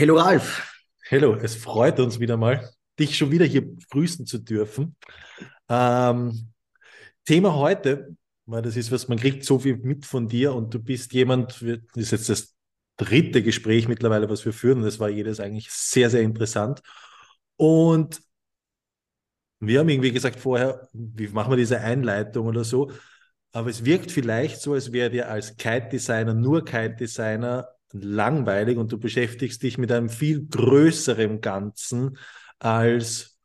Hello Ralf. Hello, es freut uns wieder mal, dich schon wieder hier grüßen zu dürfen. Ähm, Thema heute, weil das ist was, man kriegt so viel mit von dir und du bist jemand, das ist jetzt das dritte Gespräch mittlerweile, was wir führen das war jedes eigentlich sehr, sehr interessant. Und wir haben irgendwie gesagt vorher, wie machen wir diese Einleitung oder so, aber es wirkt vielleicht so, als wäre dir als Kite-Designer, nur Kite-Designer langweilig und du beschäftigst dich mit einem viel größeren Ganzen als,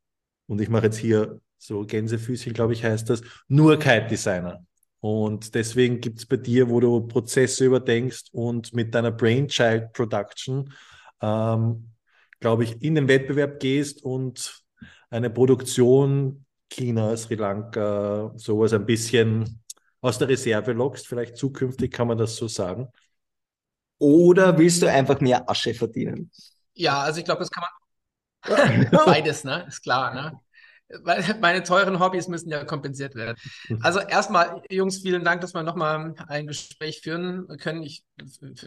und ich mache jetzt hier so Gänsefüßchen, glaube ich, heißt das, nur Kite-Designer. Und deswegen gibt es bei dir, wo du Prozesse überdenkst und mit deiner Brainchild Production, ähm, glaube ich, in den Wettbewerb gehst und eine Produktion China, Sri Lanka, sowas ein bisschen aus der Reserve lockst. Vielleicht zukünftig kann man das so sagen. Oder willst du einfach mehr Asche verdienen? Ja, also ich glaube, das kann man beides, ne? Ist klar, ne? Meine teuren Hobbys müssen ja kompensiert werden. Also erstmal, Jungs, vielen Dank, dass wir nochmal ein Gespräch führen können. Ich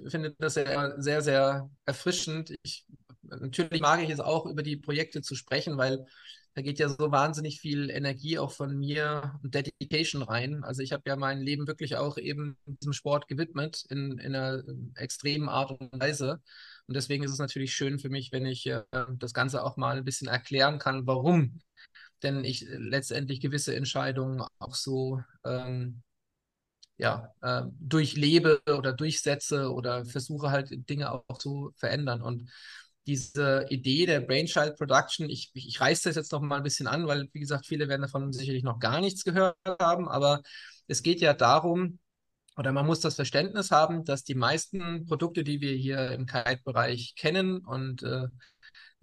finde das sehr, sehr, sehr erfrischend. Ich, natürlich mag ich es auch, über die Projekte zu sprechen, weil da geht ja so wahnsinnig viel Energie auch von mir und Dedication rein. Also ich habe ja mein Leben wirklich auch eben diesem Sport gewidmet in, in einer extremen Art und Weise. Und deswegen ist es natürlich schön für mich, wenn ich äh, das Ganze auch mal ein bisschen erklären kann, warum denn ich letztendlich gewisse Entscheidungen auch so ähm, ja, äh, durchlebe oder durchsetze oder versuche halt Dinge auch zu verändern. Und diese Idee der Brainchild Production, ich, ich, ich reiße das jetzt noch mal ein bisschen an, weil, wie gesagt, viele werden davon sicherlich noch gar nichts gehört haben, aber es geht ja darum, oder man muss das Verständnis haben, dass die meisten Produkte, die wir hier im Kite-Bereich kennen und äh,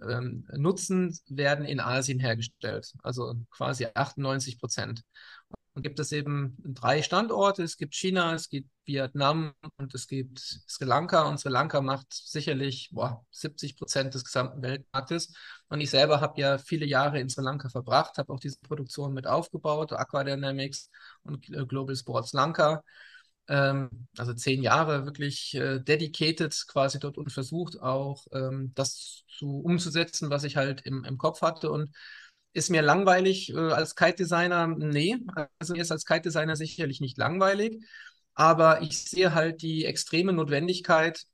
ähm, nutzen, werden in Asien hergestellt, also quasi 98 Prozent. Und gibt es eben drei Standorte. Es gibt China, es gibt Vietnam und es gibt Sri Lanka. Und Sri Lanka macht sicherlich boah, 70 Prozent des gesamten Weltmarktes. Und ich selber habe ja viele Jahre in Sri Lanka verbracht, habe auch diese Produktion mit aufgebaut, Aqua Dynamics und äh, Global Sports Lanka. Ähm, also zehn Jahre wirklich äh, dedicated quasi dort und versucht auch ähm, das zu umzusetzen, was ich halt im, im Kopf hatte. Und ist mir langweilig äh, als Kite-Designer? Nee, also mir ist als Kite-Designer sicherlich nicht langweilig, aber ich sehe halt die extreme Notwendigkeit,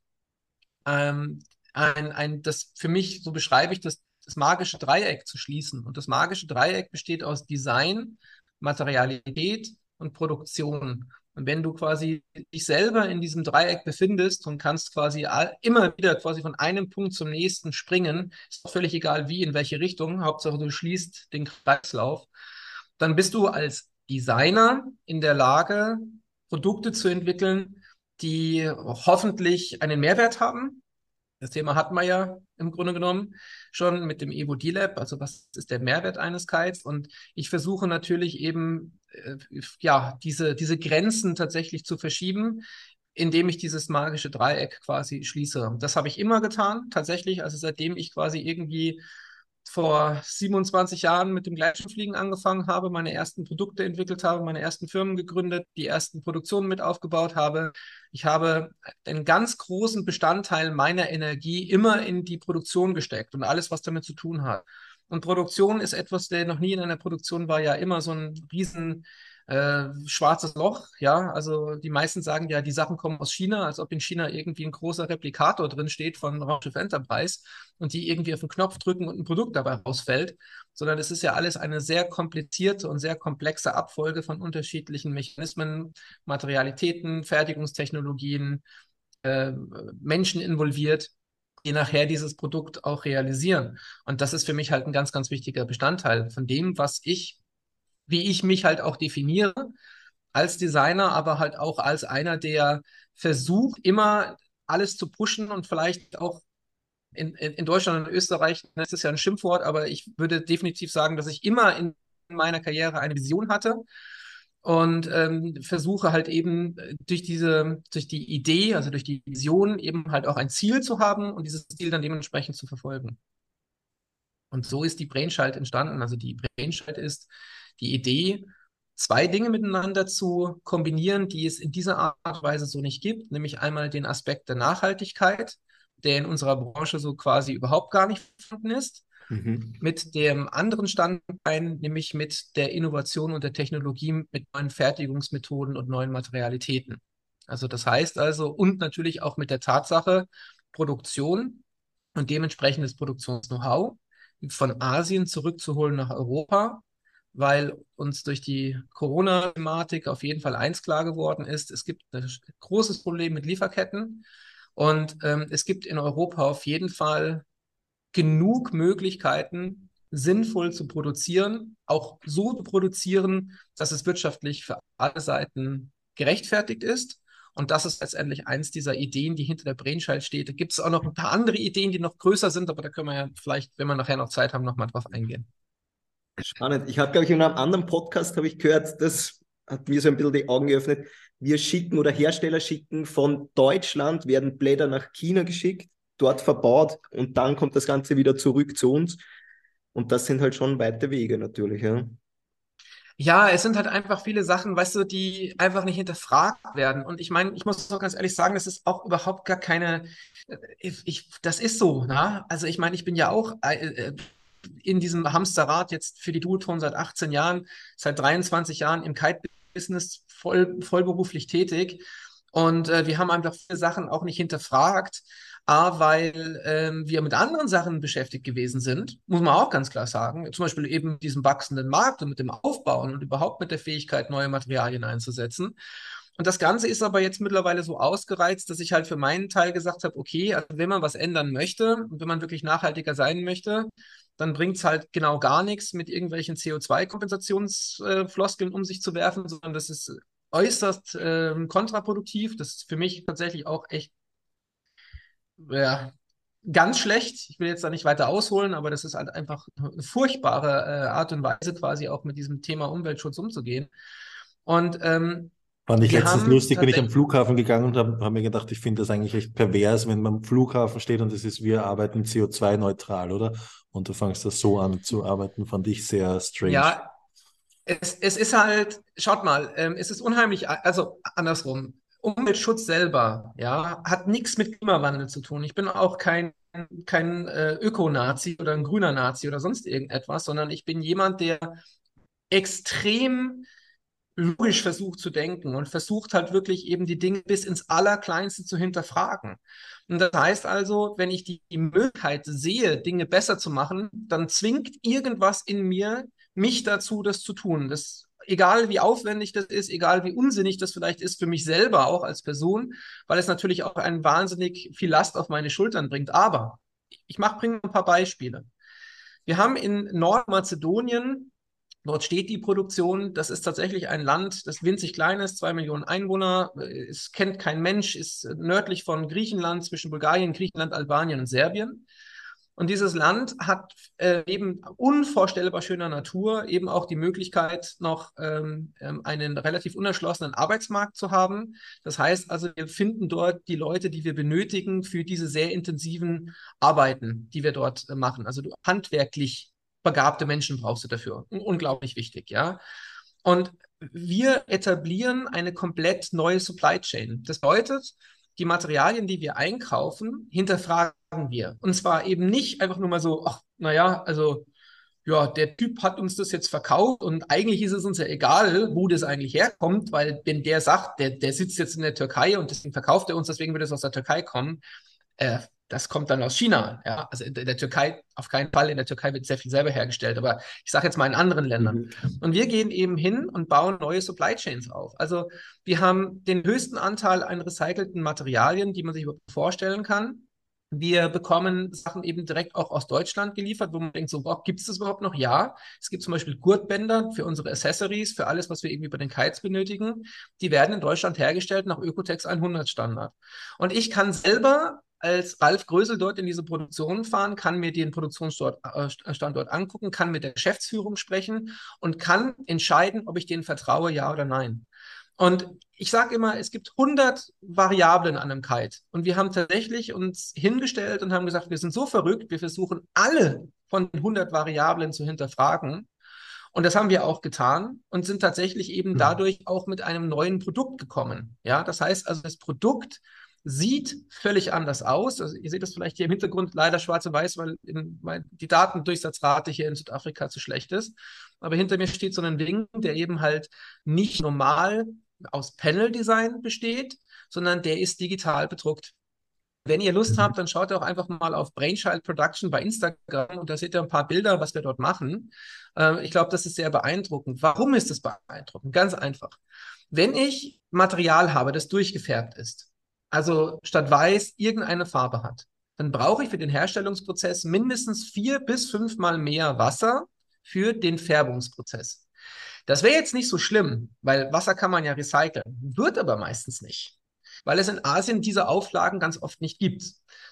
ähm, ein, ein, das für mich, so beschreibe ich das, das magische Dreieck zu schließen. Und das magische Dreieck besteht aus Design, Materialität und Produktion. Und wenn du quasi dich selber in diesem Dreieck befindest und kannst quasi immer wieder quasi von einem Punkt zum nächsten springen, ist auch völlig egal wie, in welche Richtung, Hauptsache du schließt den Kreislauf, dann bist du als Designer in der Lage, Produkte zu entwickeln, die hoffentlich einen Mehrwert haben. Das Thema hatten wir ja im Grunde genommen schon mit dem Evo D-Lab, also was ist der Mehrwert eines Kites? Und ich versuche natürlich eben äh, ja, diese, diese Grenzen tatsächlich zu verschieben, indem ich dieses magische Dreieck quasi schließe. Das habe ich immer getan, tatsächlich. Also seitdem ich quasi irgendwie vor 27 Jahren mit dem Gleitschirmfliegen angefangen habe, meine ersten Produkte entwickelt habe, meine ersten Firmen gegründet, die ersten Produktionen mit aufgebaut habe. Ich habe einen ganz großen Bestandteil meiner Energie immer in die Produktion gesteckt und alles, was damit zu tun hat. Und Produktion ist etwas, der noch nie in einer Produktion war, ja immer so ein riesen äh, schwarzes Loch. Ja, also die meisten sagen ja, die Sachen kommen aus China, als ob in China irgendwie ein großer Replikator drin steht von Raumschiff Enterprise und die irgendwie auf den Knopf drücken und ein Produkt dabei rausfällt, sondern es ist ja alles eine sehr komplizierte und sehr komplexe Abfolge von unterschiedlichen Mechanismen, Materialitäten, Fertigungstechnologien, äh, Menschen involviert die nachher dieses Produkt auch realisieren. Und das ist für mich halt ein ganz, ganz wichtiger Bestandteil von dem, was ich, wie ich mich halt auch definiere als Designer, aber halt auch als einer, der versucht, immer alles zu pushen und vielleicht auch in, in, Deutschland und Österreich, das ist ja ein Schimpfwort, aber ich würde definitiv sagen, dass ich immer in meiner Karriere eine Vision hatte und ähm, versuche halt eben äh, durch diese, durch die Idee, also durch die Vision eben halt auch ein Ziel zu haben und dieses Ziel dann dementsprechend zu verfolgen. Und so ist die Brainchild entstanden. Also die Brainchild ist die Idee, zwei Dinge miteinander zu kombinieren, die es in dieser Art und Weise so nicht gibt, nämlich einmal den Aspekt der Nachhaltigkeit der in unserer Branche so quasi überhaupt gar nicht vorhanden ist. Mhm. Mit dem anderen Standbein, nämlich mit der Innovation und der Technologie, mit neuen Fertigungsmethoden und neuen Materialitäten. Also das heißt also, und natürlich auch mit der Tatsache, Produktion und dementsprechendes Produktions-Know-how von Asien zurückzuholen nach Europa, weil uns durch die Corona-Thematik auf jeden Fall eins klar geworden ist, es gibt ein großes Problem mit Lieferketten und ähm, es gibt in Europa auf jeden Fall genug Möglichkeiten, sinnvoll zu produzieren, auch so zu produzieren, dass es wirtschaftlich für alle Seiten gerechtfertigt ist. Und das ist letztendlich eins dieser Ideen, die hinter der Brainchild steht. Da gibt es auch noch ein paar andere Ideen, die noch größer sind, aber da können wir ja vielleicht, wenn wir nachher noch Zeit haben, nochmal drauf eingehen. Spannend. Ich habe, glaube ich, in einem anderen Podcast habe ich gehört, das hat mir so ein bisschen die Augen geöffnet. Wir schicken oder Hersteller schicken von Deutschland, werden Blätter nach China geschickt, dort verbaut und dann kommt das Ganze wieder zurück zu uns. Und das sind halt schon weite Wege natürlich. Ja. Ja, es sind halt einfach viele Sachen, weißt du, die einfach nicht hinterfragt werden. Und ich meine, ich muss auch ganz ehrlich sagen, das ist auch überhaupt gar keine, äh, ich, ich das ist so, ne? Also ich meine, ich bin ja auch äh, äh, in diesem Hamsterrad jetzt für die Duoton seit 18 Jahren, seit 23 Jahren im Kite-Business voll, vollberuflich tätig. Und äh, wir haben einfach viele Sachen auch nicht hinterfragt. A, weil ähm, wir mit anderen Sachen beschäftigt gewesen sind, muss man auch ganz klar sagen. Zum Beispiel eben diesem wachsenden Markt und mit dem Aufbauen und überhaupt mit der Fähigkeit, neue Materialien einzusetzen. Und das Ganze ist aber jetzt mittlerweile so ausgereizt, dass ich halt für meinen Teil gesagt habe, okay, also wenn man was ändern möchte und wenn man wirklich nachhaltiger sein möchte, dann bringt es halt genau gar nichts, mit irgendwelchen CO2-Kompensationsfloskeln äh, um sich zu werfen, sondern das ist äußerst äh, kontraproduktiv. Das ist für mich tatsächlich auch echt ja, ganz schlecht. Ich will jetzt da nicht weiter ausholen, aber das ist halt einfach eine furchtbare äh, Art und Weise, quasi auch mit diesem Thema Umweltschutz umzugehen. Und ähm, Fand ich letztens lustig, wenn ich am Flughafen gegangen habe, habe mir gedacht, ich finde das eigentlich echt pervers, wenn man am Flughafen steht und es ist, wir arbeiten CO2-neutral, oder? Und du fängst das so an zu arbeiten, fand ich sehr strange. Ja, es, es ist halt, schaut mal, ähm, es ist unheimlich, also andersrum, Umweltschutz selber, ja, hat nichts mit Klimawandel zu tun. Ich bin auch kein, kein äh, Öko-Nazi oder ein grüner Nazi oder sonst irgendetwas, sondern ich bin jemand, der extrem logisch versucht zu denken und versucht halt wirklich eben die Dinge bis ins Allerkleinste zu hinterfragen. Und das heißt also, wenn ich die, Möglichkeit sehe, Dinge besser zu machen, dann zwingt irgendwas in mir mich dazu, das zu tun. Das egal wie aufwendig das ist, egal wie unsinnig das vielleicht ist für mich selber auch als Person, weil es natürlich auch ein wahnsinnig viel Last auf meine Schultern bringt. Aber ich mache bringe ein paar Beispiele. Wir haben in Nordmazedonien Dort steht die Produktion. Das ist tatsächlich ein Land, das winzig klein ist, zwei Millionen Einwohner. Es kennt kein Mensch, ist nördlich von Griechenland, zwischen Bulgarien, Griechenland, Albanien und Serbien. Und dieses Land hat äh, neben unvorstellbar schöner Natur eben auch die Möglichkeit, noch ähm, ähm, einen relativ unerschlossenen Arbeitsmarkt zu haben. Das heißt also, wir finden dort die Leute, die wir benötigen für diese sehr intensiven Arbeiten, die wir dort äh, machen. Also handwerklich begabte Menschen brauchst du dafür. Unglaublich wichtig, ja. Und wir etablieren eine komplett neue Supply Chain. Das bedeutet, die Materialien, die wir einkaufen, hinterfragen wir. Und zwar eben nicht einfach nur mal so, ach, naja, also ja, der Typ hat uns das jetzt verkauft und eigentlich ist es uns ja egal, wo das eigentlich herkommt, weil wenn der sagt, der, der sitzt jetzt in der Türkei und deswegen verkauft er uns, deswegen wird es aus der Türkei kommen, äh, das kommt dann aus China. Ja? Also in der Türkei, auf keinen Fall, in der Türkei wird sehr viel selber hergestellt, aber ich sage jetzt mal in anderen Ländern. Mhm. Und wir gehen eben hin und bauen neue Supply Chains auf. Also wir haben den höchsten Anteil an recycelten Materialien, die man sich vorstellen kann. Wir bekommen Sachen eben direkt auch aus Deutschland geliefert, wo man denkt, so, gibt es das überhaupt noch? Ja. Es gibt zum Beispiel Gurtbänder für unsere Accessories, für alles, was wir irgendwie bei den Kites benötigen. Die werden in Deutschland hergestellt nach Ökotex 100 Standard. Und ich kann selber als Ralf Grösel dort in diese Produktion fahren, kann mir den Produktionsstandort äh, angucken, kann mit der Geschäftsführung sprechen und kann entscheiden, ob ich denen vertraue, ja oder nein. Und ich sage immer, es gibt 100 Variablen an einem Kite. Und wir haben tatsächlich uns hingestellt und haben gesagt, wir sind so verrückt, wir versuchen alle von den 100 Variablen zu hinterfragen. Und das haben wir auch getan und sind tatsächlich eben hm. dadurch auch mit einem neuen Produkt gekommen. Ja, das heißt also, das Produkt sieht völlig anders aus. Also ihr seht das vielleicht hier im Hintergrund leider schwarz und weiß, weil, in, weil die Datendurchsatzrate hier in Südafrika zu schlecht ist. Aber hinter mir steht so ein Ding, der eben halt nicht normal aus Panel-Design besteht, sondern der ist digital bedruckt. Wenn ihr Lust habt, dann schaut auch einfach mal auf Brainchild Production bei Instagram und da seht ihr ein paar Bilder, was wir dort machen. Äh, ich glaube, das ist sehr beeindruckend. Warum ist das beeindruckend? Ganz einfach. Wenn ich Material habe, das durchgefärbt ist, also statt weiß irgendeine Farbe hat, dann brauche ich für den Herstellungsprozess mindestens vier bis fünfmal mehr Wasser für den Färbungsprozess. Das wäre jetzt nicht so schlimm, weil Wasser kann man ja recyceln, wird aber meistens nicht, weil es in Asien diese Auflagen ganz oft nicht gibt.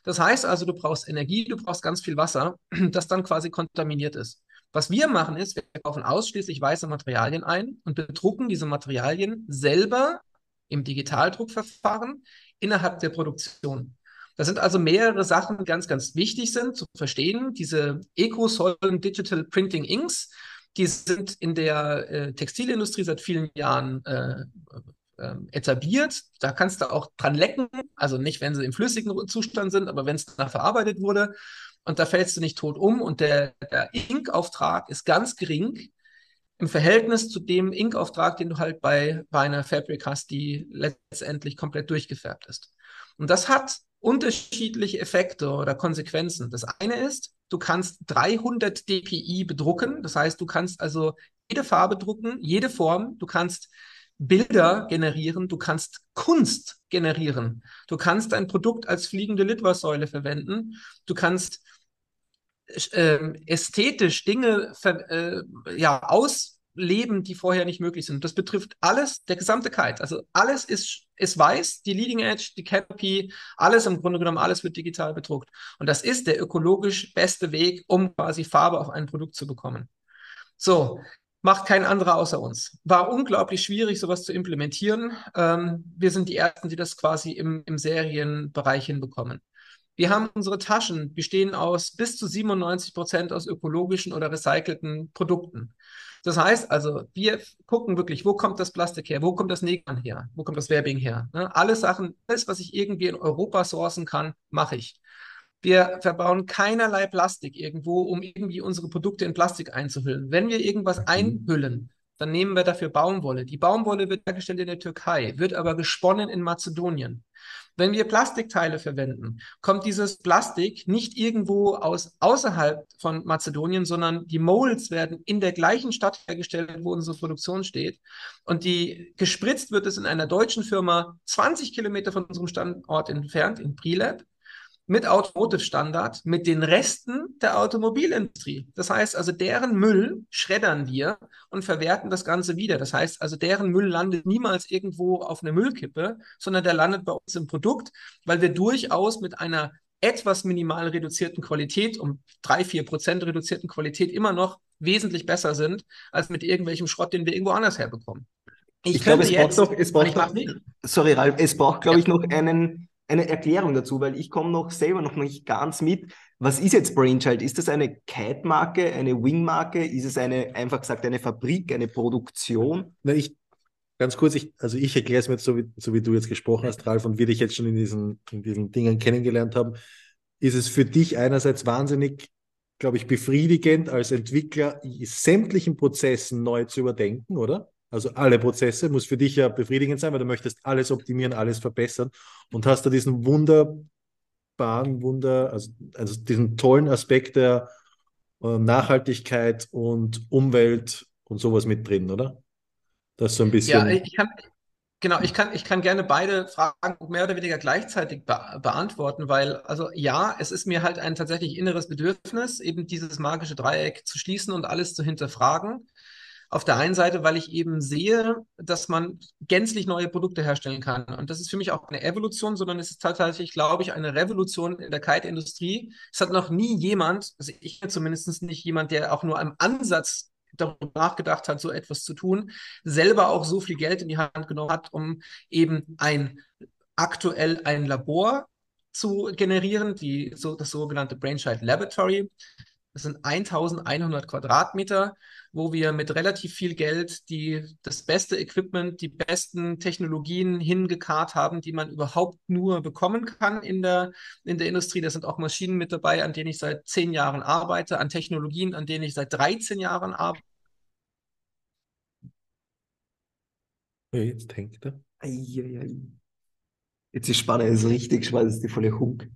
Das heißt also, du brauchst Energie, du brauchst ganz viel Wasser, das dann quasi kontaminiert ist. Was wir machen ist, wir kaufen ausschließlich weiße Materialien ein und bedrucken diese Materialien selber im Digitaldruckverfahren innerhalb der Produktion. Das sind also mehrere Sachen, die ganz, ganz wichtig sind zu verstehen. Diese Eco-Solvent Digital Printing Inks, die sind in der äh, Textilindustrie seit vielen Jahren äh, äh, etabliert. Da kannst du auch dran lecken, also nicht, wenn sie im flüssigen Zustand sind, aber wenn es danach verarbeitet wurde. Und da fällst du nicht tot um. Und der, der Ink-Auftrag ist ganz gering im Verhältnis zu dem Inkauftrag, den du halt bei, bei einer Fabric hast, die letztendlich komplett durchgefärbt ist. Und das hat unterschiedliche Effekte oder Konsequenzen. Das eine ist, du kannst 300 dpi bedrucken. Das heißt, du kannst also jede Farbe drucken, jede Form. Du kannst Bilder generieren, du kannst Kunst generieren. Du kannst ein Produkt als fliegende Litfaßsäule verwenden. Du kannst äh, ästhetisch Dinge äh, ja, ausleben, die vorher nicht möglich sind. Das betrifft alles, der gesamte Kite. Also alles ist, ist weiß, die Leading Edge, die Canopy, alles im Grunde genommen, alles wird digital bedruckt. Und das ist der ökologisch beste Weg, um quasi Farbe auf ein Produkt zu bekommen. So, macht kein anderer außer uns. War unglaublich schwierig, sowas zu implementieren. Ähm, wir sind die Ersten, die das quasi im, im Serienbereich hinbekommen. Wir haben unsere Taschen, bestehen aus bis zu 97 Prozent aus ökologischen oder recycelten Produkten. Das heißt also, wir gucken wirklich, wo kommt das Plastik her, wo kommt das Negan her, wo kommt das Werbing her. Ne? Alle Sachen, alles, was ich irgendwie in Europa sourcen kann, mache ich. Wir verbauen keinerlei Plastik irgendwo, um irgendwie unsere Produkte in Plastik einzuhüllen. Wenn wir irgendwas mhm. einhüllen, dann nehmen wir dafür Baumwolle. Die Baumwolle wird hergestellt in der Türkei, wird aber gesponnen in Mazedonien. Wenn wir Plastikteile verwenden, kommt dieses Plastik nicht irgendwo aus außerhalb von Mazedonien, sondern die Molds werden in der gleichen Stadt hergestellt, wo unsere Produktion steht. Und die gespritzt wird es in einer deutschen Firma 20 Kilometer von unserem Standort entfernt, in Prilab mit Automotive-Standard, mit den Resten der Automobilindustrie. Das heißt also, deren Müll schreddern wir und verwerten das Ganze wieder. Das heißt also, deren Müll landet niemals irgendwo auf einer Müllkippe, sondern der landet bei uns im Produkt, weil wir durchaus mit einer etwas minimal reduzierten Qualität, um drei, vier Prozent reduzierten Qualität immer noch wesentlich besser sind, als mit irgendwelchem Schrott, den wir irgendwo anders herbekommen. Ich, ich glaube, es braucht noch, es braucht noch, sorry, Ralf, es braucht, glaube ja. ich, noch einen eine Erklärung dazu, weil ich komme noch selber noch nicht ganz mit. Was ist jetzt Brainchild? Ist das eine Kite-Marke, eine Wing-Marke? Ist es eine, einfach gesagt, eine Fabrik, eine Produktion? Na, ich, ganz kurz, ich, also ich erkläre es mir jetzt so wie, so wie du jetzt gesprochen hast, Ralf, und wir dich jetzt schon in diesen, in diesen Dingen kennengelernt haben. Ist es für dich einerseits wahnsinnig, glaube ich, befriedigend als Entwickler, sämtlichen Prozessen neu zu überdenken, oder? Also alle Prozesse muss für dich ja befriedigend sein, weil du möchtest alles optimieren, alles verbessern und hast da diesen wunderbaren, Wunder, also, also diesen tollen Aspekt der äh, Nachhaltigkeit und Umwelt und sowas mit drin, oder? Das ist so ein bisschen. Ja, ich kann, genau, ich kann, ich kann gerne beide Fragen mehr oder weniger gleichzeitig be beantworten, weil, also ja, es ist mir halt ein tatsächlich inneres Bedürfnis, eben dieses magische Dreieck zu schließen und alles zu hinterfragen. Auf der einen Seite, weil ich eben sehe, dass man gänzlich neue Produkte herstellen kann. Und das ist für mich auch eine Evolution, sondern es ist tatsächlich, glaube ich, eine Revolution in der Kite-Industrie. Es hat noch nie jemand, also ich zumindest nicht jemand, der auch nur am Ansatz darüber nachgedacht hat, so etwas zu tun, selber auch so viel Geld in die Hand genommen hat, um eben ein aktuell ein Labor zu generieren, die, so, das sogenannte Brainchild Laboratory. Das sind 1100 Quadratmeter, wo wir mit relativ viel Geld die, das beste Equipment, die besten Technologien hingekarrt haben, die man überhaupt nur bekommen kann in der, in der Industrie. Da sind auch Maschinen mit dabei, an denen ich seit zehn Jahren arbeite, an Technologien, an denen ich seit 13 Jahren arbeite. Jetzt hängt er. Jetzt ist spannend, es ist richtig spannend, das ist die volle Hunk.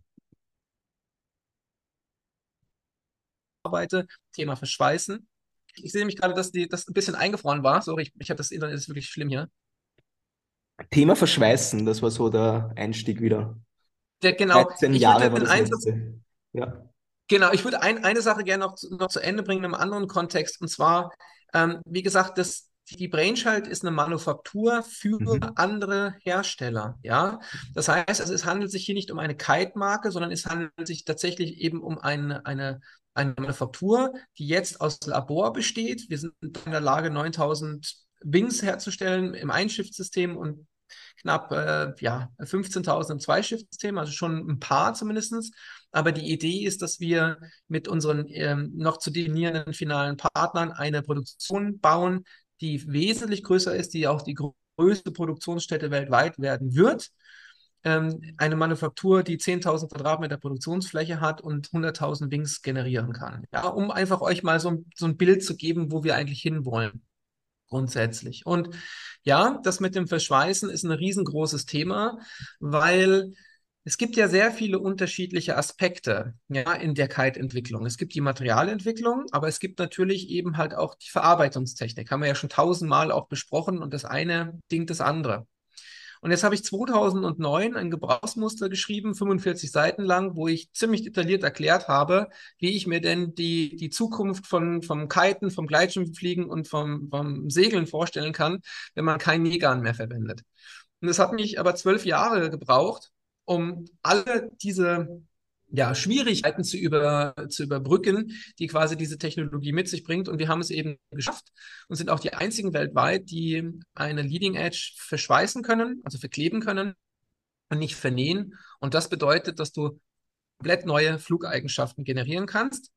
Arbeite, Thema Verschweißen. Ich sehe nämlich gerade, dass die, das ein bisschen eingefroren war. Sorry, ich, ich habe das Internet ist wirklich schlimm hier. Thema Verschweißen, das war so der Einstieg wieder. Der, genau. 13 Jahre war das Einsatz, ja. Genau, ich würde ein, eine Sache gerne noch, noch zu Ende bringen in einem anderen Kontext. Und zwar, ähm, wie gesagt, das, die Brainchild ist eine Manufaktur für mhm. andere Hersteller. Ja, das heißt, also es handelt sich hier nicht um eine Kite-Marke, sondern es handelt sich tatsächlich eben um eine, eine, eine Manufaktur, die jetzt aus Labor besteht. Wir sind in der Lage, 9000 Wings herzustellen im Einschiftsystem und knapp äh, ja, 15.000 im Zweischiffssystem, also schon ein paar zumindest. Aber die Idee ist, dass wir mit unseren ähm, noch zu definierenden finalen Partnern eine Produktion bauen, die wesentlich größer ist, die auch die größte Produktionsstätte weltweit werden wird. Ähm, eine Manufaktur, die 10.000 Quadratmeter Produktionsfläche hat und 100.000 Wings generieren kann. Ja, um einfach euch mal so, so ein Bild zu geben, wo wir eigentlich hinwollen grundsätzlich. Und ja, das mit dem Verschweißen ist ein riesengroßes Thema, weil es gibt ja sehr viele unterschiedliche Aspekte ja, in der Kite-Entwicklung. Es gibt die Materialentwicklung, aber es gibt natürlich eben halt auch die Verarbeitungstechnik. Haben wir ja schon tausendmal auch besprochen und das eine dingt das andere. Und jetzt habe ich 2009 ein Gebrauchsmuster geschrieben, 45 Seiten lang, wo ich ziemlich detailliert erklärt habe, wie ich mir denn die, die Zukunft von, vom Kiten, vom Gleitschirmfliegen und vom, vom Segeln vorstellen kann, wenn man kein Nähgarn mehr verwendet. Und es hat mich aber zwölf Jahre gebraucht, um alle diese ja, Schwierigkeiten zu, über, zu überbrücken, die quasi diese Technologie mit sich bringt. Und wir haben es eben geschafft und sind auch die einzigen weltweit, die eine Leading Edge verschweißen können, also verkleben können und nicht vernähen. Und das bedeutet, dass du komplett neue Flugeigenschaften generieren kannst.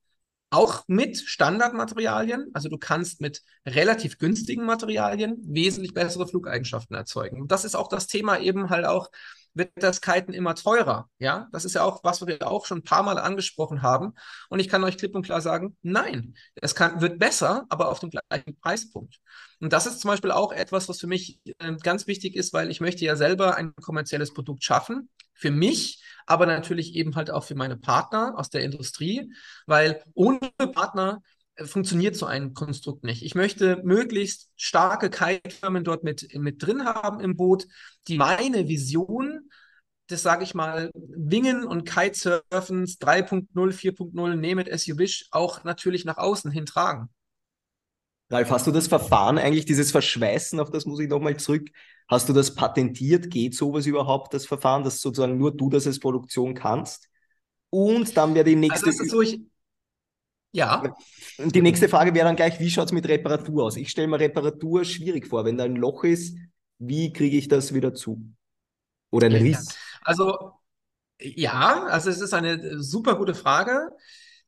Auch mit Standardmaterialien, also du kannst mit relativ günstigen Materialien wesentlich bessere Flugeigenschaften erzeugen. Und das ist auch das Thema eben halt auch wird das Kiten immer teurer. Ja, das ist ja auch was, was wir auch schon ein paar Mal angesprochen haben. Und ich kann euch klipp und klar sagen, nein, es kann, wird besser, aber auf dem gleichen Preispunkt. Und das ist zum Beispiel auch etwas, was für mich äh, ganz wichtig ist, weil ich möchte ja selber ein kommerzielles Produkt schaffen. Für mich, aber natürlich eben halt auch für meine Partner aus der Industrie, weil ohne Partner funktioniert so ein Konstrukt nicht. Ich möchte möglichst starke Kite-Firmen dort mit, mit drin haben im Boot, die meine Vision das sage ich mal, Wingen und Kitesurfens 3.0, 4.0, name it as you wish, auch natürlich nach außen hin tragen. Ralf, hast du das Verfahren eigentlich, dieses Verschweißen, auf das muss ich nochmal zurück, hast du das patentiert? Geht sowas überhaupt, das Verfahren, dass sozusagen nur du das als Produktion kannst? Und dann wäre die nächste... Also so, ich, ja. Die nächste Frage wäre dann gleich, wie schaut es mit Reparatur aus? Ich stelle mir Reparatur schwierig vor. Wenn da ein Loch ist, wie kriege ich das wieder zu? Oder ein Riss? Also, ja, also es ist eine super gute Frage.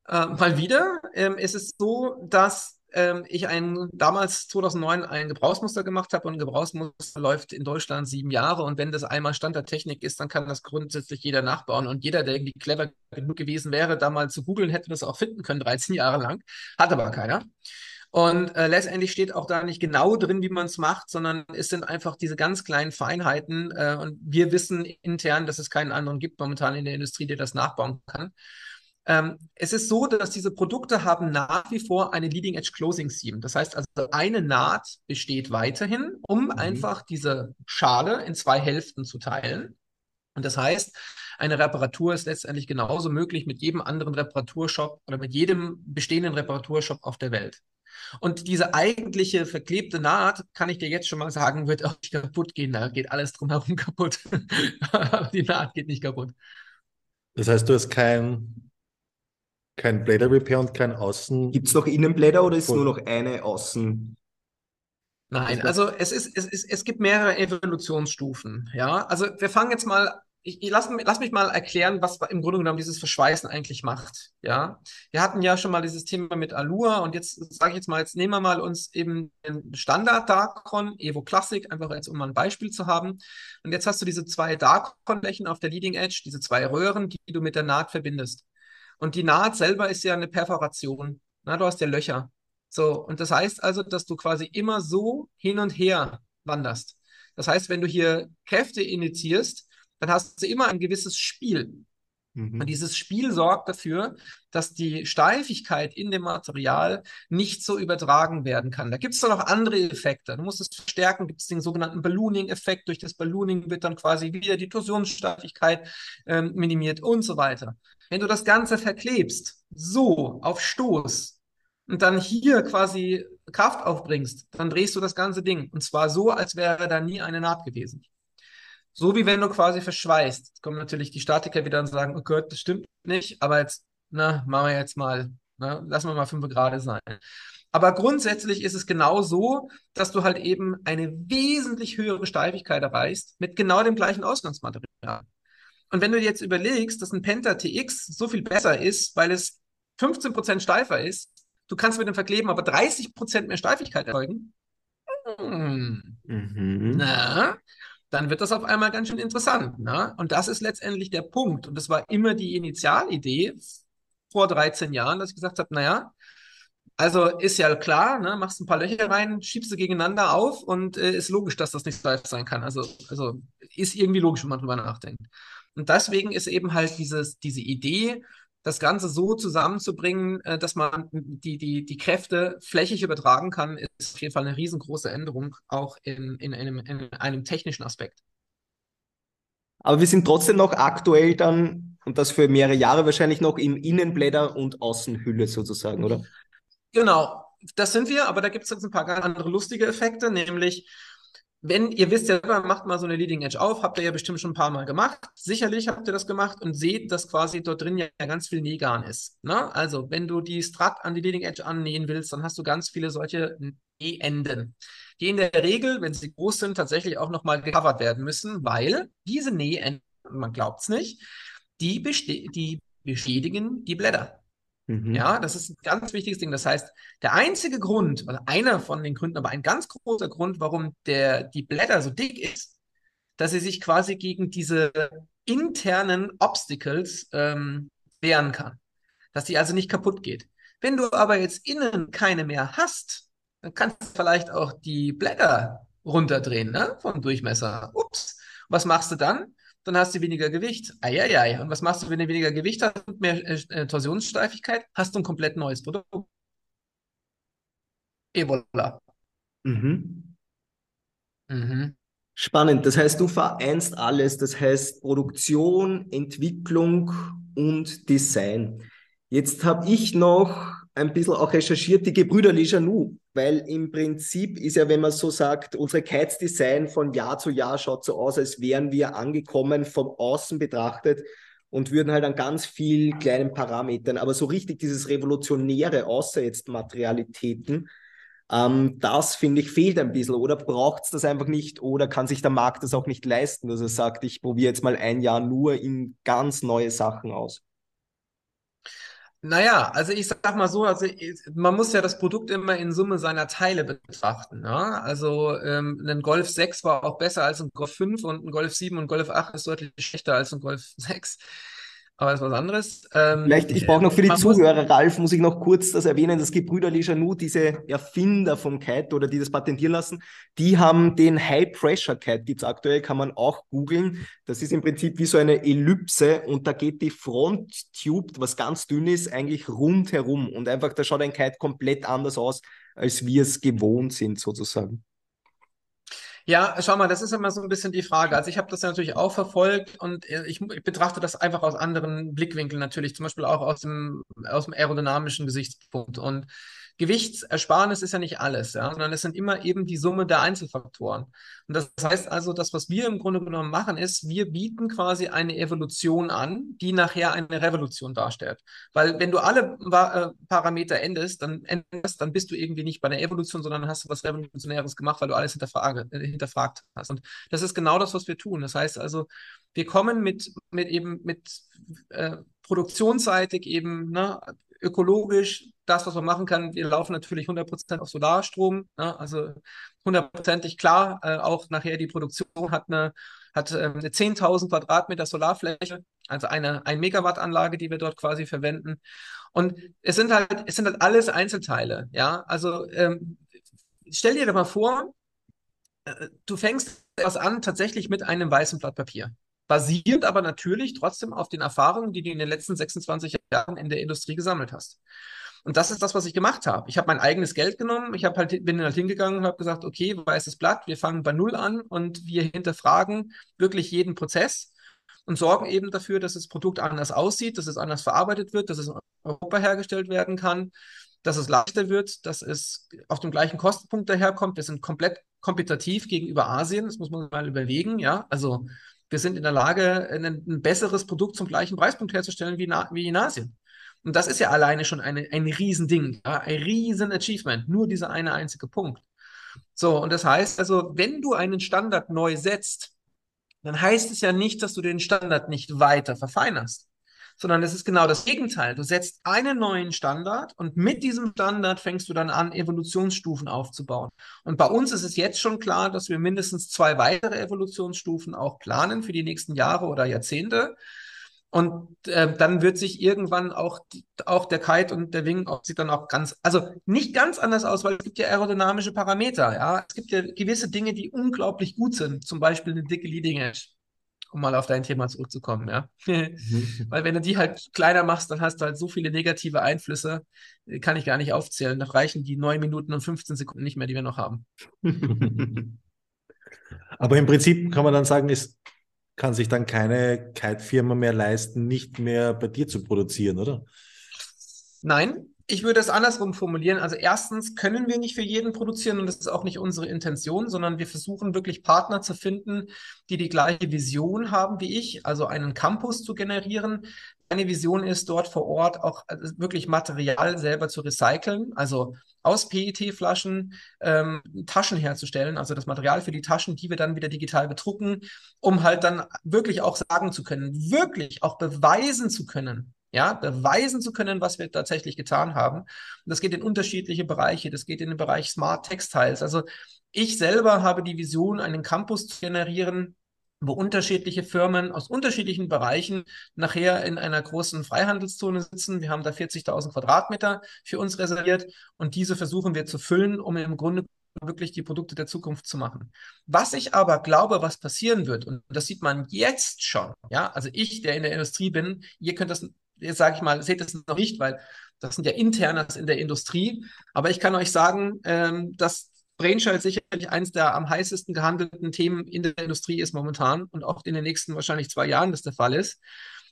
Äh, mal wieder, ähm, es ist so, dass ähm, ich ein, damals 2009 ein Gebrauchsmuster gemacht habe und ein Gebrauchsmuster läuft in Deutschland sieben Jahre und wenn das einmal Standardtechnik ist, dann kann das grundsätzlich jeder nachbauen und jeder, der irgendwie clever genug gewesen wäre, da mal zu googeln, hätte das auch finden können, 13 Jahre lang, hat aber keiner. Und äh, letztendlich steht auch da nicht genau drin, wie man es macht, sondern es sind einfach diese ganz kleinen Feinheiten. Äh, und wir wissen intern, dass es keinen anderen gibt momentan in der Industrie, der das nachbauen kann. Ähm, es ist so, dass diese Produkte haben nach wie vor eine Leading Edge Closing Seam. Das heißt also, eine Naht besteht weiterhin, um mhm. einfach diese Schale in zwei Hälften zu teilen. Und das heißt, eine Reparatur ist letztendlich genauso möglich mit jedem anderen Reparaturshop oder mit jedem bestehenden Reparaturshop auf der Welt. Und diese eigentliche verklebte Naht, kann ich dir jetzt schon mal sagen, wird auch nicht kaputt gehen. Da geht alles drumherum kaputt. Aber die Naht geht nicht kaputt. Das heißt, du hast kein kein Blader Repair und kein Außen. Gibt es noch Innenbläder oder ist nur noch eine Außen? Nein, also es ist, es ist, es gibt mehrere Evolutionsstufen. Ja, also wir fangen jetzt mal ich, ich lass, lass, mich mal erklären, was im Grunde genommen dieses Verschweißen eigentlich macht. Ja, wir hatten ja schon mal dieses Thema mit Allure und jetzt sage ich jetzt mal, jetzt nehmen wir mal uns eben den Standard Darkon, Evo Classic, einfach jetzt um mal ein Beispiel zu haben. Und jetzt hast du diese zwei Darkon-Flächen auf der Leading Edge, diese zwei Röhren, die du mit der Naht verbindest. Und die Naht selber ist ja eine Perforation. Na, du hast ja Löcher. So, und das heißt also, dass du quasi immer so hin und her wanderst. Das heißt, wenn du hier Kräfte initiierst, dann hast du immer ein gewisses Spiel. Mhm. Und dieses Spiel sorgt dafür, dass die Steifigkeit in dem Material nicht so übertragen werden kann. Da gibt es dann noch andere Effekte. Du musst es verstärken, gibt es den sogenannten Ballooning-Effekt. Durch das Ballooning wird dann quasi wieder die Torsionssteifigkeit ähm, minimiert und so weiter. Wenn du das Ganze verklebst, so auf Stoß, und dann hier quasi Kraft aufbringst, dann drehst du das ganze Ding. Und zwar so, als wäre da nie eine Naht gewesen. So wie wenn du quasi verschweißt. Jetzt kommen natürlich die Statiker wieder und sagen, oh Gott, das stimmt nicht, aber jetzt, na, machen wir jetzt mal, na, lassen wir mal fünf Grad sein. Aber grundsätzlich ist es genau so, dass du halt eben eine wesentlich höhere Steifigkeit erreichst mit genau dem gleichen Ausgangsmaterial. Und wenn du dir jetzt überlegst, dass ein Penta TX so viel besser ist, weil es 15% steifer ist, du kannst mit dem Verkleben aber 30% mehr Steifigkeit erzeugen. Hm. Mhm. Na, dann wird das auf einmal ganz schön interessant. Ne? Und das ist letztendlich der Punkt. Und das war immer die Initialidee vor 13 Jahren, dass ich gesagt habe, naja, also ist ja klar, ne, machst ein paar Löcher rein, schiebst sie gegeneinander auf und äh, ist logisch, dass das nicht steif sein kann. Also, also ist irgendwie logisch, wenn man drüber nachdenkt. Und deswegen ist eben halt dieses, diese Idee, das Ganze so zusammenzubringen, äh, dass man die, die, die Kräfte flächig übertragen kann, ist auf jeden Fall eine riesengroße Änderung, auch in, in, einem, in einem technischen Aspekt. Aber wir sind trotzdem noch aktuell dann, und das für mehrere Jahre wahrscheinlich noch, im Innenblätter und Außenhülle sozusagen, oder? Genau, das sind wir, aber da gibt es jetzt ein paar ganz andere lustige Effekte, nämlich wenn ihr wisst ja, macht mal so eine Leading Edge auf, habt ihr ja bestimmt schon ein paar Mal gemacht. Sicherlich habt ihr das gemacht und seht, dass quasi dort drin ja ganz viel Nähgarn ist. Ne? Also, wenn du die Strat an die Leading Edge annähen willst, dann hast du ganz viele solche Nähenden, die in der Regel, wenn sie groß sind, tatsächlich auch nochmal gecovert werden müssen, weil diese Nähenden, man glaubt es nicht, die, die beschädigen die Blätter. Mhm. Ja, das ist ein ganz wichtiges Ding. Das heißt, der einzige Grund, oder einer von den Gründen, aber ein ganz großer Grund, warum der, die Blätter so dick ist, dass sie sich quasi gegen diese internen Obstacles ähm, wehren kann. Dass die also nicht kaputt geht. Wenn du aber jetzt innen keine mehr hast, dann kannst du vielleicht auch die Blätter runterdrehen, ne? Vom Durchmesser. Ups. Was machst du dann? Dann hast du weniger Gewicht. Eieiei. Und was machst du, wenn du weniger Gewicht hast und mehr äh, äh, Torsionssteifigkeit? Hast du ein komplett neues Produkt. Ebola. Mhm. Mhm. Spannend. Das heißt, du vereinst alles. Das heißt Produktion, Entwicklung und Design. Jetzt habe ich noch ein bisschen auch recherchiert, die Gebrüder Lejanou, weil im Prinzip ist ja, wenn man so sagt, unsere Kites Design von Jahr zu Jahr schaut so aus, als wären wir angekommen von außen betrachtet und würden halt an ganz vielen kleinen Parametern, aber so richtig dieses Revolutionäre, außer jetzt Materialitäten, ähm, das finde ich fehlt ein bisschen. Oder braucht es das einfach nicht? Oder kann sich der Markt das auch nicht leisten, dass er sagt, ich probiere jetzt mal ein Jahr nur in ganz neue Sachen aus? Naja, also ich sag mal so, also man muss ja das Produkt immer in Summe seiner Teile betrachten. Ne? Also ähm, ein Golf 6 war auch besser als ein Golf 5 und ein Golf 7 und Golf 8 ist deutlich schlechter als ein Golf 6 aber das ist was anderes. Ähm, Vielleicht, ich brauche noch für die Zuhörer, muss, Ralf, muss ich noch kurz das erwähnen, das Gebrüder Lejanou, diese Erfinder vom Kite oder die das patentieren lassen, die haben den High-Pressure-Kite, gibt es aktuell, kann man auch googeln. Das ist im Prinzip wie so eine Ellipse und da geht die Fronttube, was ganz dünn ist, eigentlich rundherum und einfach, da schaut ein Kite komplett anders aus, als wir es gewohnt sind sozusagen. Ja, schau mal, das ist immer so ein bisschen die Frage. Also ich habe das ja natürlich auch verfolgt und äh, ich, ich, betrachte das einfach aus anderen Blickwinkeln natürlich, zum Beispiel auch aus dem, aus dem aerodynamischen Gesichtspunkt. Und Gewichtsersparnis ist ja nicht alles, ja, sondern es sind immer eben die Summe der Einzelfaktoren. Und das heißt also, das, was wir im Grunde genommen machen, ist, wir bieten quasi eine Evolution an, die nachher eine Revolution darstellt. Weil wenn du alle äh, Parameter endest, dann änderst, dann bist du irgendwie nicht bei der Evolution, sondern hast du was Revolutionäres gemacht, weil du alles hinterfrage, äh, hinterfragt hast. Und das ist genau das, was wir tun. Das heißt also, wir kommen mit, mit eben mit äh, produktionsseitig eben ne, ökologisch das, was man machen kann. Wir laufen natürlich 100% auf Solarstrom, ne? also hundertprozentig klar. Äh, auch nachher die Produktion hat eine, hat, äh, eine 10.000 Quadratmeter Solarfläche, also eine 1 Megawatt Anlage, die wir dort quasi verwenden. Und es sind halt, es sind halt alles Einzelteile. Ja, also ähm, stell dir doch mal vor, äh, du fängst was an tatsächlich mit einem weißen Blatt Papier basiert aber natürlich trotzdem auf den Erfahrungen, die du in den letzten 26 Jahren in der Industrie gesammelt hast. Und das ist das, was ich gemacht habe. Ich habe mein eigenes Geld genommen, ich halt, bin halt hingegangen und habe gesagt, okay, weißes Blatt, wir fangen bei Null an und wir hinterfragen wirklich jeden Prozess und sorgen eben dafür, dass das Produkt anders aussieht, dass es anders verarbeitet wird, dass es in Europa hergestellt werden kann, dass es leichter wird, dass es auf dem gleichen Kostenpunkt daherkommt. Wir sind komplett kompetitiv gegenüber Asien, das muss man mal überlegen, ja. Also wir sind in der Lage, ein, ein besseres Produkt zum gleichen Preispunkt herzustellen wie, wie in Asien. Und das ist ja alleine schon eine, ein Riesending, ja? ein riesen Achievement, nur dieser eine einzige Punkt. So, und das heißt also, wenn du einen Standard neu setzt, dann heißt es ja nicht, dass du den Standard nicht weiter verfeinerst sondern es ist genau das Gegenteil. Du setzt einen neuen Standard und mit diesem Standard fängst du dann an, Evolutionsstufen aufzubauen. Und bei uns ist es jetzt schon klar, dass wir mindestens zwei weitere Evolutionsstufen auch planen für die nächsten Jahre oder Jahrzehnte. Und äh, dann wird sich irgendwann auch, auch der Kite und der Wing auch, sieht dann auch ganz, also nicht ganz anders aus, weil es gibt ja aerodynamische Parameter, ja. Es gibt ja gewisse Dinge, die unglaublich gut sind, zum Beispiel eine dicke Leading Edge um mal auf dein Thema zurückzukommen, ja. Mhm. Weil wenn du die halt kleiner machst, dann hast du halt so viele negative Einflüsse, äh, kann ich gar nicht aufzählen. Da reichen die 9 Minuten und 15 Sekunden nicht mehr, die wir noch haben. Aber im Prinzip kann man dann sagen, es kann sich dann keine Kite-Firma mehr leisten, nicht mehr bei dir zu produzieren, oder? Nein, ich würde es andersrum formulieren. Also erstens können wir nicht für jeden produzieren und das ist auch nicht unsere Intention, sondern wir versuchen wirklich Partner zu finden, die die gleiche Vision haben wie ich, also einen Campus zu generieren. Meine Vision ist dort vor Ort auch also wirklich Material selber zu recyceln, also aus PET-Flaschen ähm, Taschen herzustellen, also das Material für die Taschen, die wir dann wieder digital bedrucken, um halt dann wirklich auch sagen zu können, wirklich auch beweisen zu können, ja, beweisen zu können, was wir tatsächlich getan haben. Und das geht in unterschiedliche Bereiche. Das geht in den Bereich Smart Textiles. Also ich selber habe die Vision, einen Campus zu generieren, wo unterschiedliche Firmen aus unterschiedlichen Bereichen nachher in einer großen Freihandelszone sitzen. Wir haben da 40.000 Quadratmeter für uns reserviert und diese versuchen wir zu füllen, um im Grunde wirklich die Produkte der Zukunft zu machen. Was ich aber glaube, was passieren wird, und das sieht man jetzt schon, ja, also ich, der in der Industrie bin, ihr könnt das jetzt sage ich mal, seht es noch nicht, weil das sind ja Internas in der Industrie. Aber ich kann euch sagen, ähm, dass Brainchild sicherlich eines der am heißesten gehandelten Themen in der Industrie ist momentan und auch in den nächsten wahrscheinlich zwei Jahren das der Fall ist.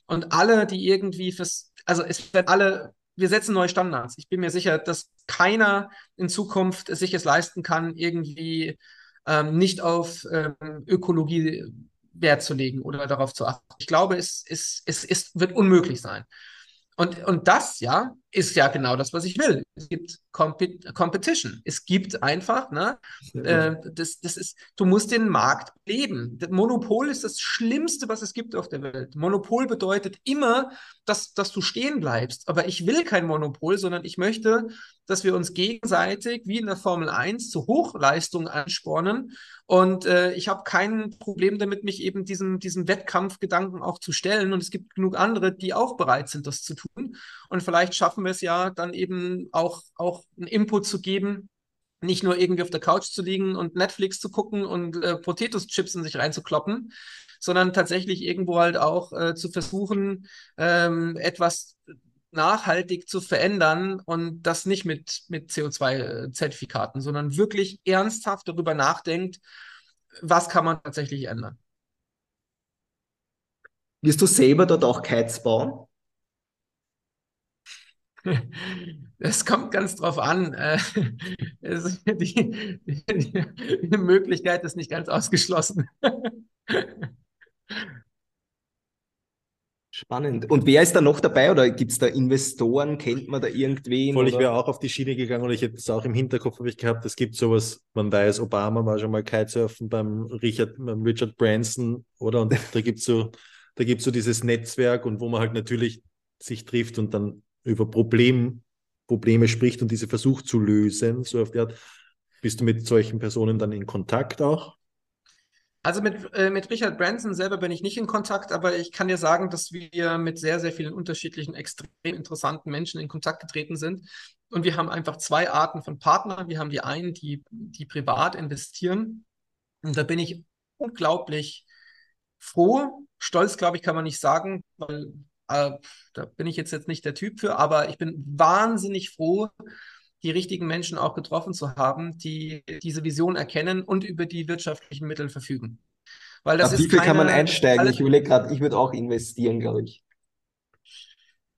Und alle, die irgendwie fürs, also es werden alle, wir setzen neue Standards. Ich bin mir sicher, dass keiner in Zukunft sich es leisten kann, irgendwie ähm, nicht auf ähm, Ökologie Wert zu legen oder darauf zu achten. Ich glaube, es, es, es, es wird unmöglich sein. Und, und das, ja, ist ja genau das, was ich will. Es gibt Compet Competition. Es gibt einfach, ne, äh, das, das ist, du musst den Markt leben. Monopol ist das Schlimmste, was es gibt auf der Welt. Monopol bedeutet immer, dass, dass du stehen bleibst. Aber ich will kein Monopol, sondern ich möchte, dass wir uns gegenseitig, wie in der Formel 1, zu Hochleistung anspornen und äh, ich habe kein Problem damit, mich eben diesem, diesem Wettkampfgedanken auch zu stellen. Und es gibt genug andere, die auch bereit sind, das zu tun. Und vielleicht schaffen wir es ja dann eben auch, auch einen Input zu geben, nicht nur irgendwie auf der Couch zu liegen und Netflix zu gucken und äh, Potatoes-Chips in sich reinzukloppen, sondern tatsächlich irgendwo halt auch äh, zu versuchen, ähm, etwas nachhaltig zu verändern und das nicht mit, mit CO2-Zertifikaten, sondern wirklich ernsthaft darüber nachdenkt, was kann man tatsächlich ändern. Wirst du selber dort auch Kites bauen? Es kommt ganz drauf an. Äh, die, die, die Möglichkeit ist nicht ganz ausgeschlossen. Spannend. Und wer ist da noch dabei oder gibt es da Investoren? Kennt man da irgendwen? Voll, ich wäre auch auf die Schiene gegangen und ich hätte es auch im Hinterkopf ich gehabt, es gibt sowas, man weiß, Obama war schon mal Kitesurfen beim Richard, beim Richard Branson, oder? Und da gibt es so, da gibt's so dieses Netzwerk und wo man halt natürlich sich trifft und dann über Problem, Probleme spricht und diese versucht zu lösen. So auf die Art. Bist du mit solchen Personen dann in Kontakt auch? Also mit, äh, mit Richard Branson selber bin ich nicht in Kontakt, aber ich kann dir sagen, dass wir mit sehr, sehr vielen unterschiedlichen, extrem interessanten Menschen in Kontakt getreten sind. Und wir haben einfach zwei Arten von Partnern. Wir haben die einen, die, die privat investieren. Und da bin ich unglaublich froh. Stolz, glaube ich, kann man nicht sagen, weil äh, da bin ich jetzt, jetzt nicht der Typ für, aber ich bin wahnsinnig froh, die richtigen Menschen auch getroffen zu haben, die diese Vision erkennen und über die wirtschaftlichen Mittel verfügen. Weil das Ab ist wie viel keine, kann man einsteigen? Ich überlege gerade, ich würde auch investieren, glaube ich.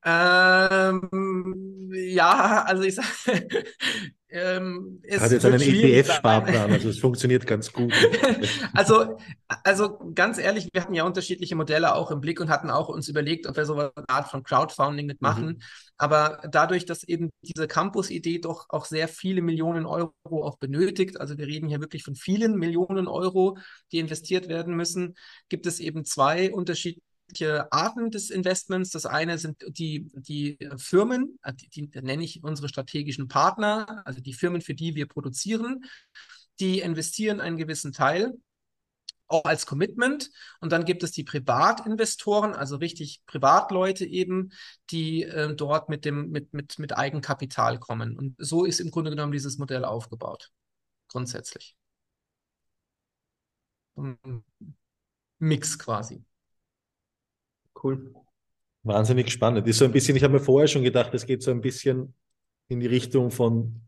Ähm, ja, also ich sage, ähm, es hat jetzt einen ETF-Sparplan, also es funktioniert ganz gut. also, also ganz ehrlich, wir hatten ja unterschiedliche Modelle auch im Blick und hatten auch uns überlegt, ob wir so eine Art von Crowdfunding mitmachen. Mhm. Aber dadurch, dass eben diese Campus-Idee doch auch sehr viele Millionen Euro auch benötigt, also wir reden hier wirklich von vielen Millionen Euro, die investiert werden müssen, gibt es eben zwei unterschiedliche Arten des Investments. Das eine sind die, die Firmen, äh, die, die nenne ich unsere strategischen Partner, also die Firmen, für die wir produzieren. Die investieren einen gewissen Teil auch als Commitment. Und dann gibt es die Privatinvestoren, also richtig Privatleute eben, die äh, dort mit, dem, mit, mit, mit Eigenkapital kommen. Und so ist im Grunde genommen dieses Modell aufgebaut, grundsätzlich. Mix quasi. Cool. Wahnsinnig spannend. Ist so ein bisschen, ich habe mir vorher schon gedacht, es geht so ein bisschen in die Richtung von,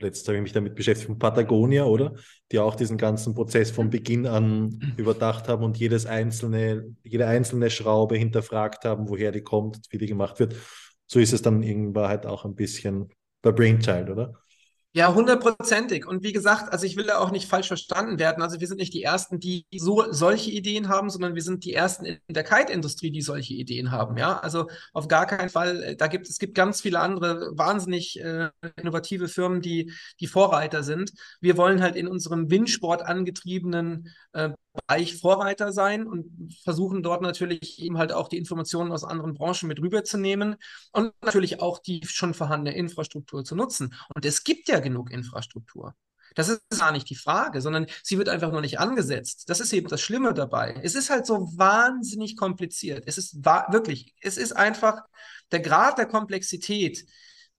letztes habe ich mich damit beschäftigt, von Patagonia, oder? Die auch diesen ganzen Prozess von Beginn an überdacht haben und jedes einzelne, jede einzelne Schraube hinterfragt haben, woher die kommt, wie die gemacht wird. So ist es dann in Wahrheit auch ein bisschen bei Brainchild, oder? Ja, hundertprozentig. Und wie gesagt, also ich will da auch nicht falsch verstanden werden. Also wir sind nicht die Ersten, die so solche Ideen haben, sondern wir sind die Ersten in der Kite-Industrie, die solche Ideen haben. Ja, also auf gar keinen Fall. Äh, da gibt es gibt ganz viele andere wahnsinnig äh, innovative Firmen, die die Vorreiter sind. Wir wollen halt in unserem Windsport angetriebenen äh, Bereich Vorreiter sein und versuchen dort natürlich eben halt auch die Informationen aus anderen Branchen mit rüberzunehmen und natürlich auch die schon vorhandene Infrastruktur zu nutzen. Und es gibt ja genug Infrastruktur. Das ist gar nicht die Frage, sondern sie wird einfach nur nicht angesetzt. Das ist eben das Schlimme dabei. Es ist halt so wahnsinnig kompliziert. Es ist wirklich, es ist einfach der Grad der Komplexität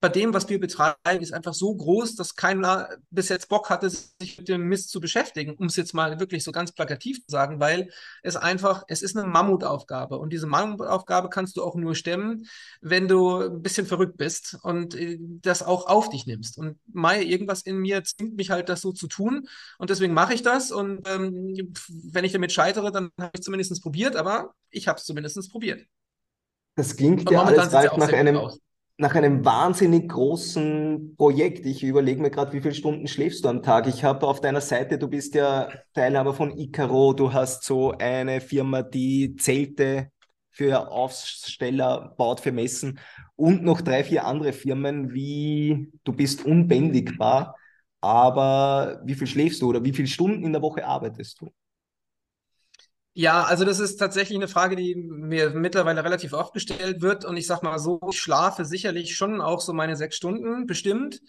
bei dem, was wir betreiben, ist einfach so groß, dass keiner bis jetzt Bock hatte, sich mit dem Mist zu beschäftigen, um es jetzt mal wirklich so ganz plakativ zu sagen, weil es einfach, es ist eine Mammutaufgabe. Und diese Mammutaufgabe kannst du auch nur stemmen, wenn du ein bisschen verrückt bist und äh, das auch auf dich nimmst. Und Mai, irgendwas in mir zwingt mich halt, das so zu tun. Und deswegen mache ich das. Und ähm, wenn ich damit scheitere, dann habe ich zumindest probiert, aber ich habe es zumindest probiert. Das klingt ja alles nach einem, aus nach einem wahnsinnig großen Projekt. Ich überlege mir gerade, wie viele Stunden schläfst du am Tag? Ich habe auf deiner Seite, du bist ja Teilhaber von Icaro, du hast so eine Firma, die Zelte für Aufsteller baut für Messen und noch drei, vier andere Firmen, wie du bist unbändigbar. Aber wie viel schläfst du oder wie viele Stunden in der Woche arbeitest du? Ja, also das ist tatsächlich eine Frage, die mir mittlerweile relativ oft gestellt wird. Und ich sage mal so, ich schlafe sicherlich schon auch so meine sechs Stunden bestimmt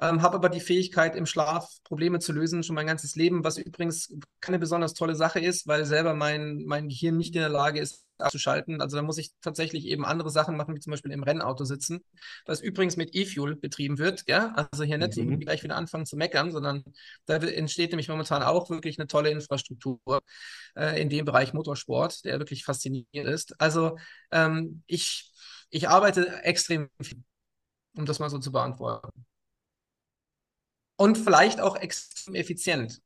ähm, habe aber die Fähigkeit, im Schlaf Probleme zu lösen, schon mein ganzes Leben, was übrigens keine besonders tolle Sache ist, weil selber mein, mein Gehirn nicht in der Lage ist, abzuschalten. Also da muss ich tatsächlich eben andere Sachen machen, wie zum Beispiel im Rennauto sitzen, was übrigens mit E-Fuel betrieben wird. Ja? Also hier nicht mhm. gleich wieder anfangen zu meckern, sondern da entsteht nämlich momentan auch wirklich eine tolle Infrastruktur äh, in dem Bereich Motorsport, der wirklich faszinierend ist. Also ähm, ich, ich arbeite extrem viel, um das mal so zu beantworten und vielleicht auch extrem effizient.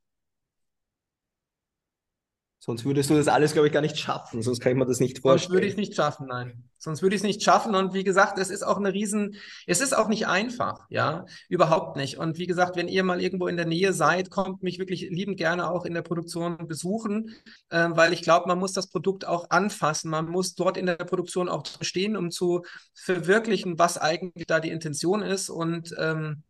Sonst würdest du das alles, glaube ich, gar nicht schaffen. Sonst kann ich mir das nicht vorstellen. Sonst würde ich es nicht schaffen, nein. Sonst würde ich es nicht schaffen. Und wie gesagt, es ist auch eine Riesen, es ist auch nicht einfach, ja, überhaupt nicht. Und wie gesagt, wenn ihr mal irgendwo in der Nähe seid, kommt mich wirklich liebend gerne auch in der Produktion besuchen, äh, weil ich glaube, man muss das Produkt auch anfassen. Man muss dort in der Produktion auch stehen, um zu verwirklichen, was eigentlich da die Intention ist. Und ähm,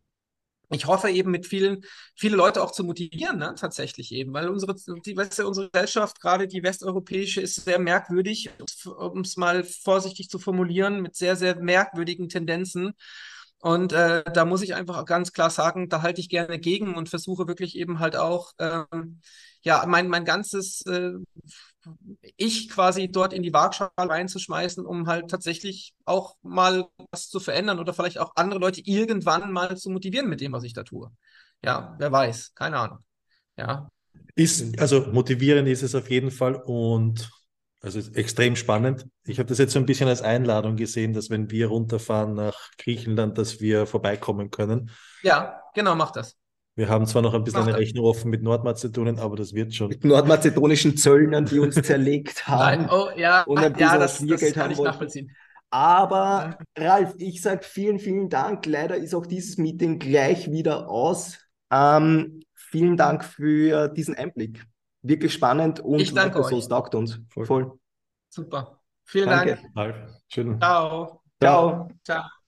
ich hoffe eben mit vielen, viele Leute auch zu motivieren, ne, tatsächlich eben, weil unsere, die, weißt du, unsere Gesellschaft, gerade die westeuropäische, ist sehr merkwürdig, um es mal vorsichtig zu formulieren, mit sehr, sehr merkwürdigen Tendenzen. Und äh, da muss ich einfach ganz klar sagen, da halte ich gerne gegen und versuche wirklich eben halt auch, ähm, ja, mein, mein ganzes äh, ich quasi dort in die Waagschale reinzuschmeißen, um halt tatsächlich auch mal was zu verändern oder vielleicht auch andere Leute irgendwann mal zu motivieren mit dem, was ich da tue. Ja, wer weiß, keine Ahnung. Ja. Ist, also motivierend ist es auf jeden Fall und also extrem spannend. Ich habe das jetzt so ein bisschen als Einladung gesehen, dass wenn wir runterfahren nach Griechenland, dass wir vorbeikommen können. Ja, genau, mach das. Wir haben zwar noch ein bisschen eine Rechnung offen mit Nordmazedonien, aber das wird schon. Mit nordmazedonischen Zöllnern, die uns zerlegt haben. Nein, oh, ja, und ein ja, das, das kann ich nachvollziehen. Aber Ralf, ich sage vielen, vielen Dank. Leider ist auch dieses Meeting gleich wieder aus. Ähm, vielen Dank für diesen Einblick. Wirklich spannend und ich danke so, es taugt uns. Voll. Super. Vielen danke. Dank. Ralf. Schön. Ciao. Ciao. Ciao.